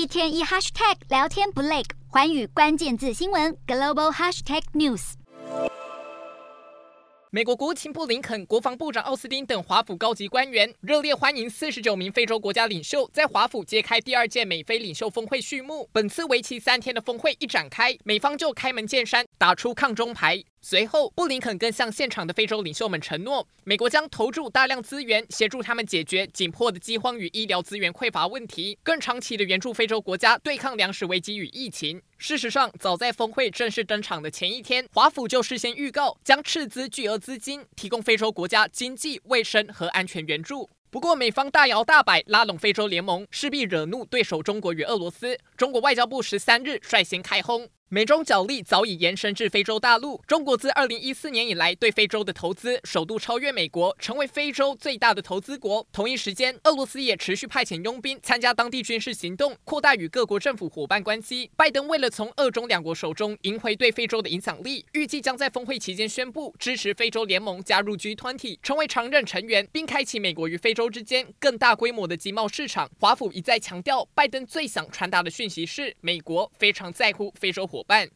一天一 hashtag 聊天不累，寰宇关键字新闻 global hashtag news。美国国务卿布林肯、国防部长奥斯汀等华府高级官员热烈欢迎四十九名非洲国家领袖在华府揭开第二届美非领袖峰会序幕。本次为期三天的峰会一展开，美方就开门见山打出抗中牌。随后，布林肯更向现场的非洲领袖们承诺，美国将投注大量资源协助他们解决紧迫的饥荒与医疗资源匮乏问题，更长期的援助非洲国家对抗粮食危机与疫情。事实上，早在峰会正式登场的前一天，华府就事先预告将斥资巨额资金提供非洲国家经济、卫生和安全援助。不过，美方大摇大摆拉拢非洲联盟，势必惹怒对手中国与俄罗斯。中国外交部十三日率先开轰。美中角力早已延伸至非洲大陆。中国自二零一四年以来对非洲的投资首度超越美国，成为非洲最大的投资国。同一时间，俄罗斯也持续派遣佣兵参加当地军事行动，扩大与各国政府伙伴关系。拜登为了从俄中两国手中赢回对非洲的影响力，预计将在峰会期间宣布支持非洲联盟加入 G20，成为常任成员，并开启美国与非洲之间更大规模的经贸市场。华府一再强调，拜登最想传达的讯息是，美国非常在乎非洲伙。伙伴。